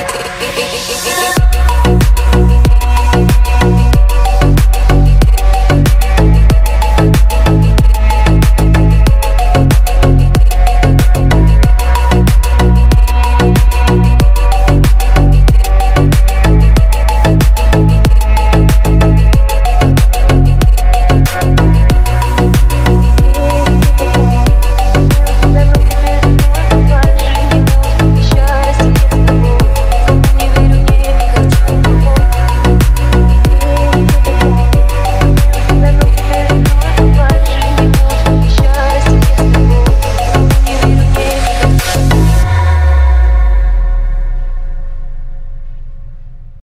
it.